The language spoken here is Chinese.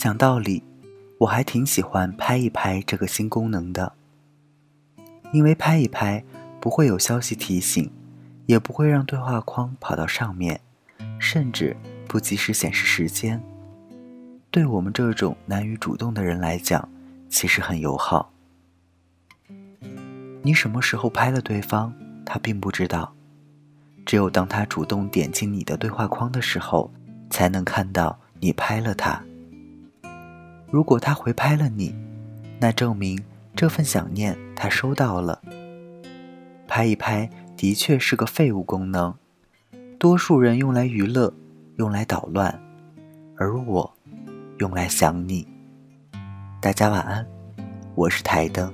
讲道理，我还挺喜欢拍一拍这个新功能的，因为拍一拍不会有消息提醒，也不会让对话框跑到上面，甚至不及时显示时间。对我们这种难于主动的人来讲，其实很友好。你什么时候拍了对方，他并不知道，只有当他主动点进你的对话框的时候，才能看到你拍了他。如果他回拍了你，那证明这份想念他收到了。拍一拍的确是个废物功能，多数人用来娱乐，用来捣乱，而我用来想你。大家晚安，我是台灯。